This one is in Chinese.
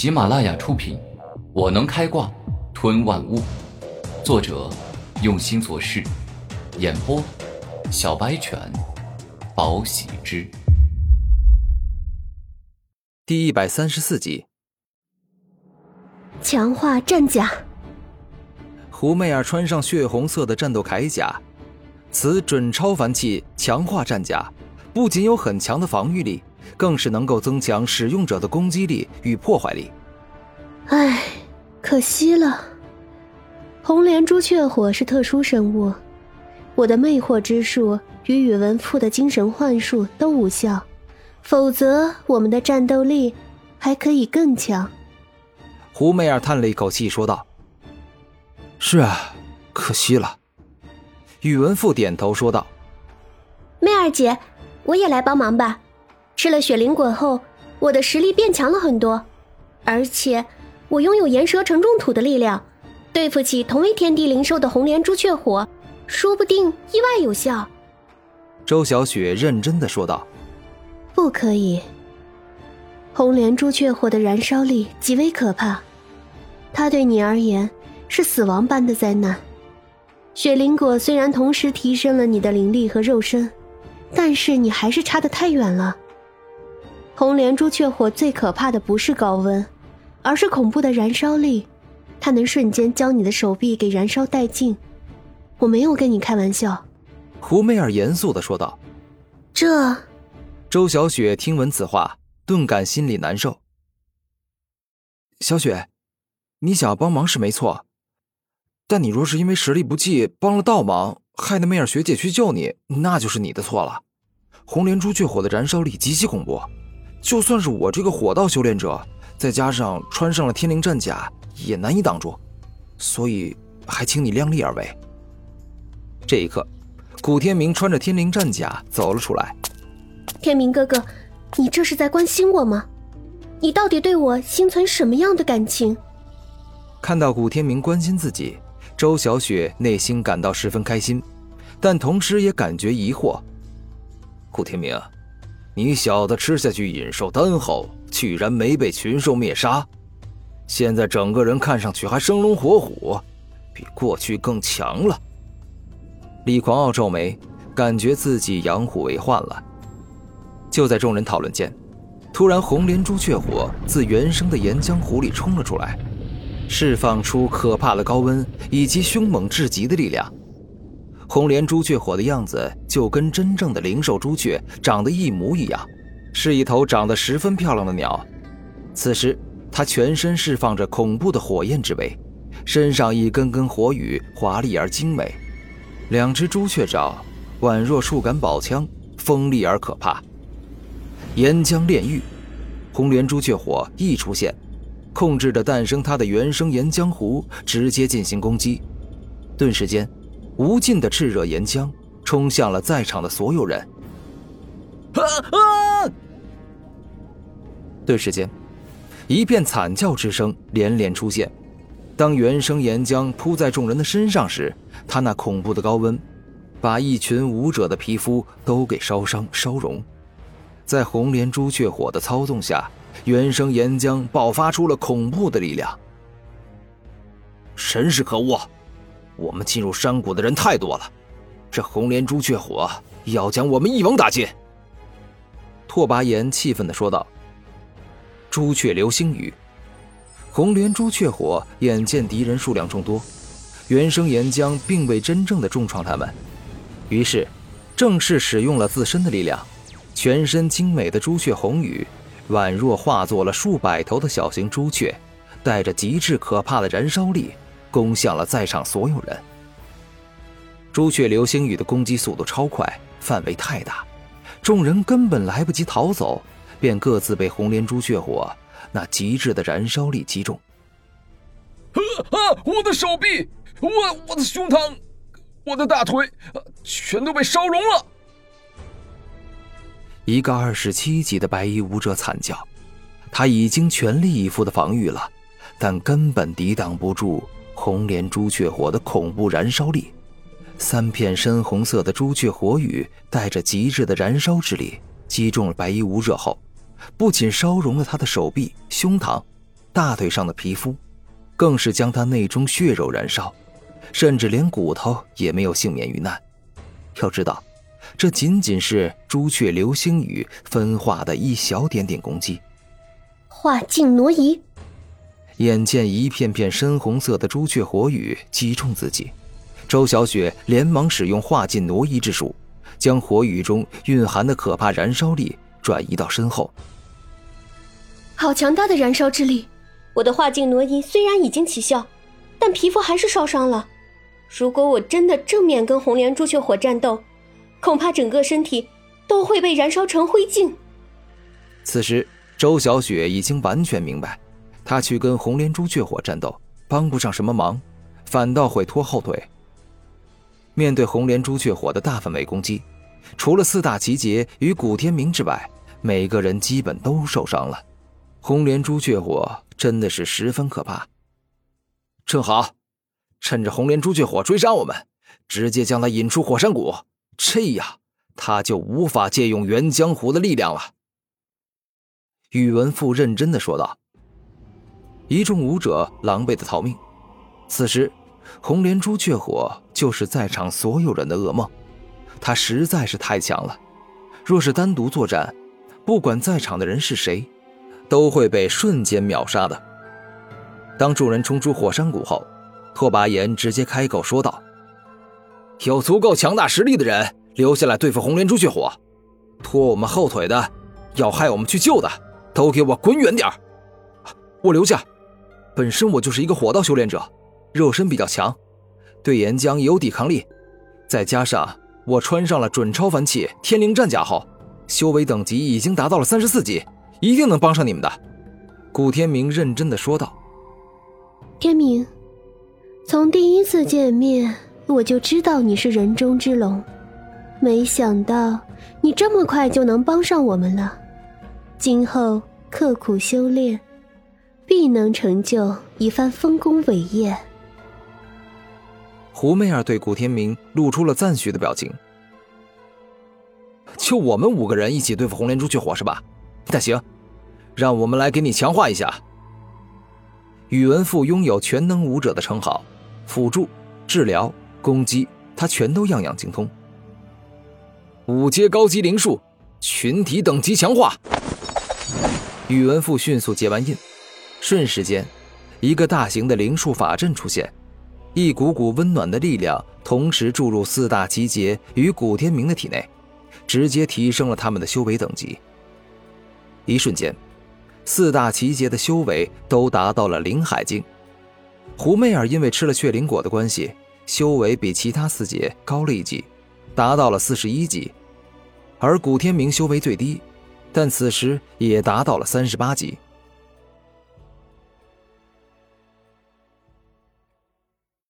喜马拉雅出品，《我能开挂吞万物》，作者用心做事，演播小白犬，宝喜之，第一百三十四集，强化战甲。胡媚儿穿上血红色的战斗铠甲，此准超凡器强化战甲，不仅有很强的防御力。更是能够增强使用者的攻击力与破坏力。唉，可惜了。红莲朱雀火是特殊生物，我的魅惑之术与宇文赋的精神幻术都无效，否则我们的战斗力还可以更强。胡媚儿叹了一口气说道：“是啊，可惜了。”宇文赋点头说道：“媚儿姐，我也来帮忙吧。”吃了雪灵果后，我的实力变强了很多，而且我拥有岩蛇承重土的力量，对付起同为天地灵兽的红莲朱雀火，说不定意外有效。周小雪认真的说道：“不可以。红莲朱雀火的燃烧力极为可怕，它对你而言是死亡般的灾难。雪灵果虽然同时提升了你的灵力和肉身，但是你还是差得太远了。”红莲朱雀火最可怕的不是高温，而是恐怖的燃烧力，它能瞬间将你的手臂给燃烧殆尽。我没有跟你开玩笑。”胡媚儿严肃的说道。“这……”周小雪听闻此话，顿感心里难受。小雪，你想要帮忙是没错，但你若是因为实力不济帮了倒忙，害得媚儿学姐去救你，那就是你的错了。红莲朱雀火的燃烧力极其恐怖。就算是我这个火道修炼者，再加上穿上了天灵战甲，也难以挡住，所以还请你量力而为。这一刻，古天明穿着天灵战甲走了出来。天明哥哥，你这是在关心我吗？你到底对我心存什么样的感情？看到古天明关心自己，周小雪内心感到十分开心，但同时也感觉疑惑。古天明。你小子吃下去引兽丹后，居然没被群兽灭杀，现在整个人看上去还生龙活虎，比过去更强了。李狂傲皱眉，感觉自己养虎为患了。就在众人讨论间，突然红莲朱雀火自原生的岩浆湖里冲了出来，释放出可怕的高温以及凶猛至极的力量。红莲朱雀火的样子就跟真正的灵兽朱雀长得一模一样，是一头长得十分漂亮的鸟。此时，它全身释放着恐怖的火焰之威，身上一根根火羽华丽而精美，两只朱雀爪宛若数杆宝枪，锋利而可怕。岩浆炼狱，红莲朱雀火一出现，控制着诞生它的原生岩浆湖，直接进行攻击，顿时间。无尽的炽热岩浆冲向了在场的所有人。啊啊！顿时间，一片惨叫之声连连出现。当原生岩浆扑在众人的身上时，他那恐怖的高温，把一群武者的皮肤都给烧伤、烧融。在红莲朱雀火的操纵下，原生岩浆爆发出了恐怖的力量。真是可恶！我们进入山谷的人太多了，这红莲朱雀火要将我们一网打尽。拓跋炎气愤地说道：“朱雀流星雨，红莲朱雀火眼见敌人数量众多，原生岩浆并未真正的重创他们，于是正式使用了自身的力量，全身精美的朱雀红羽，宛若化作了数百头的小型朱雀，带着极致可怕的燃烧力。”攻向了在场所有人。朱雀流星雨的攻击速度超快，范围太大，众人根本来不及逃走，便各自被红莲朱雀火那极致的燃烧力击中。啊啊！我的手臂，我我的胸膛，我的大腿，全都被烧融了。一个二十七级的白衣武者惨叫，他已经全力以赴的防御了，但根本抵挡不住。红莲朱雀火的恐怖燃烧力，三片深红色的朱雀火羽带着极致的燃烧之力击中了白衣无热后，不仅烧融了他的手臂、胸膛，大腿上的皮肤，更是将他内中血肉燃烧，甚至连骨头也没有幸免于难。要知道，这仅仅是朱雀流星雨分化的一小点点攻击。化境挪移。眼见一片片深红色的朱雀火雨击中自己，周小雪连忙使用化劲挪移之术，将火雨中蕴含的可怕燃烧力转移到身后。好强大的燃烧之力！我的化境挪移虽然已经起效，但皮肤还是烧伤了。如果我真的正面跟红莲朱雀火战斗，恐怕整个身体都会被燃烧成灰烬。此时，周小雪已经完全明白。他去跟红莲朱雀火战斗，帮不上什么忙，反倒会拖后腿。面对红莲朱雀火的大范围攻击，除了四大奇杰与古天明之外，每个人基本都受伤了。红莲朱雀火真的是十分可怕。正好，趁着红莲朱雀火追杀我们，直接将他引出火山谷，这样他就无法借用原江湖的力量了。宇文富认真的说道。一众武者狼狈的逃命。此时，红莲朱雀火就是在场所有人的噩梦。他实在是太强了，若是单独作战，不管在场的人是谁，都会被瞬间秒杀的。当众人冲出火山谷后，拓跋炎直接开口说道：“有足够强大实力的人留下来对付红莲朱雀火，拖我们后腿的，要害我们去救的，都给我滚远点我留下。本身我就是一个火道修炼者，肉身比较强，对岩浆也有抵抗力，再加上我穿上了准超凡器天灵战甲后，修为等级已经达到了三十四级，一定能帮上你们的。”古天明认真的说道。“天明，从第一次见面我就知道你是人中之龙，没想到你这么快就能帮上我们了，今后刻苦修炼。”必能成就一番丰功伟业。胡媚儿对古天明露出了赞许的表情。就我们五个人一起对付红莲朱雀火是吧？那行，让我们来给你强化一下。宇文富拥有全能武者的称号，辅助、治疗、攻击，他全都样样精通。五阶高级灵术，群体等级强化。宇文富迅速结完印。瞬时间，一个大型的灵术法阵出现，一股股温暖的力量同时注入四大奇杰与古天明的体内，直接提升了他们的修为等级。一瞬间，四大奇杰的修为都达到了灵海境。胡媚儿因为吃了血灵果的关系，修为比其他四杰高了一级，达到了四十一级，而古天明修为最低，但此时也达到了三十八级。